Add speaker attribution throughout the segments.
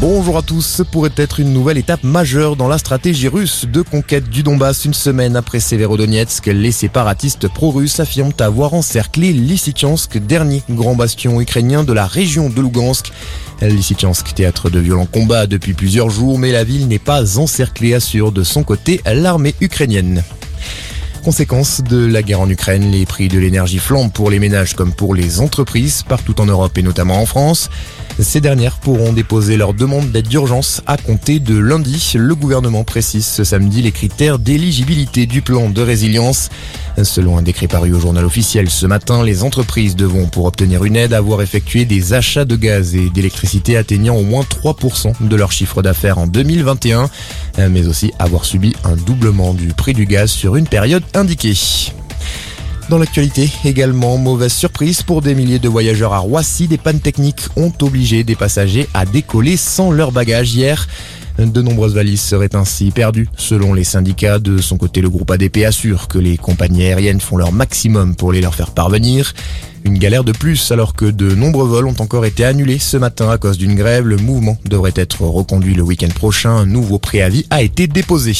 Speaker 1: Bonjour à tous, ce pourrait être une nouvelle étape majeure dans la stratégie russe de conquête du Donbass une semaine après Severodonetsk. Les séparatistes pro-russes affirment avoir encerclé Lysychansk, dernier grand bastion ukrainien de la région de Lugansk. Lysychansk, théâtre de violents combats depuis plusieurs jours, mais la ville n'est pas encerclée, assure de son côté l'armée ukrainienne. Conséquence de la guerre en Ukraine, les prix de l'énergie flambent pour les ménages comme pour les entreprises partout en Europe et notamment en France. Ces dernières pourront déposer leur demande d'aide d'urgence à compter de lundi. Le gouvernement précise ce samedi les critères d'éligibilité du plan de résilience. Selon un décret paru au journal officiel ce matin, les entreprises devront pour obtenir une aide avoir effectué des achats de gaz et d'électricité atteignant au moins 3% de leur chiffre d'affaires en 2021, mais aussi avoir subi un doublement du prix du gaz sur une période indiquée. Dans l'actualité, également, mauvaise surprise pour des milliers de voyageurs à Roissy. Des pannes techniques ont obligé des passagers à décoller sans leur bagage hier. De nombreuses valises seraient ainsi perdues. Selon les syndicats, de son côté, le groupe ADP assure que les compagnies aériennes font leur maximum pour les leur faire parvenir. Une galère de plus alors que de nombreux vols ont encore été annulés ce matin à cause d'une grève. Le mouvement devrait être reconduit le week-end prochain. Un nouveau préavis a été déposé.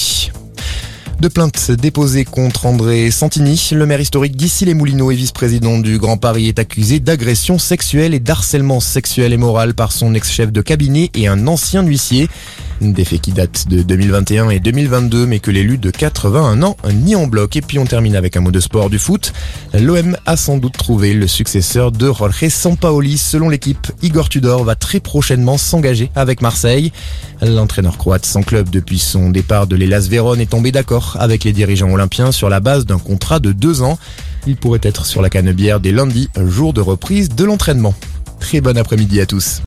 Speaker 1: De plaintes déposées contre André Santini, le maire historique d'Issy les Moulineaux et vice-président du Grand Paris est accusé d'agression sexuelle et d'harcèlement sexuel et moral par son ex-chef de cabinet et un ancien huissier. Des faits qui datent de 2021 et 2022, mais que l'élu de 81 ans nie en bloc. Et puis on termine avec un mot de sport du foot. L'OM a sans doute trouvé le successeur de Jorge Sampaoli. Selon l'équipe, Igor Tudor va très prochainement s'engager avec Marseille. L'entraîneur croate sans club depuis son départ de l'Elas Vérone est tombé d'accord avec les dirigeants olympiens sur la base d'un contrat de deux ans. Il pourrait être sur la cannebière dès lundi, jour de reprise de l'entraînement. Très bon après-midi à tous.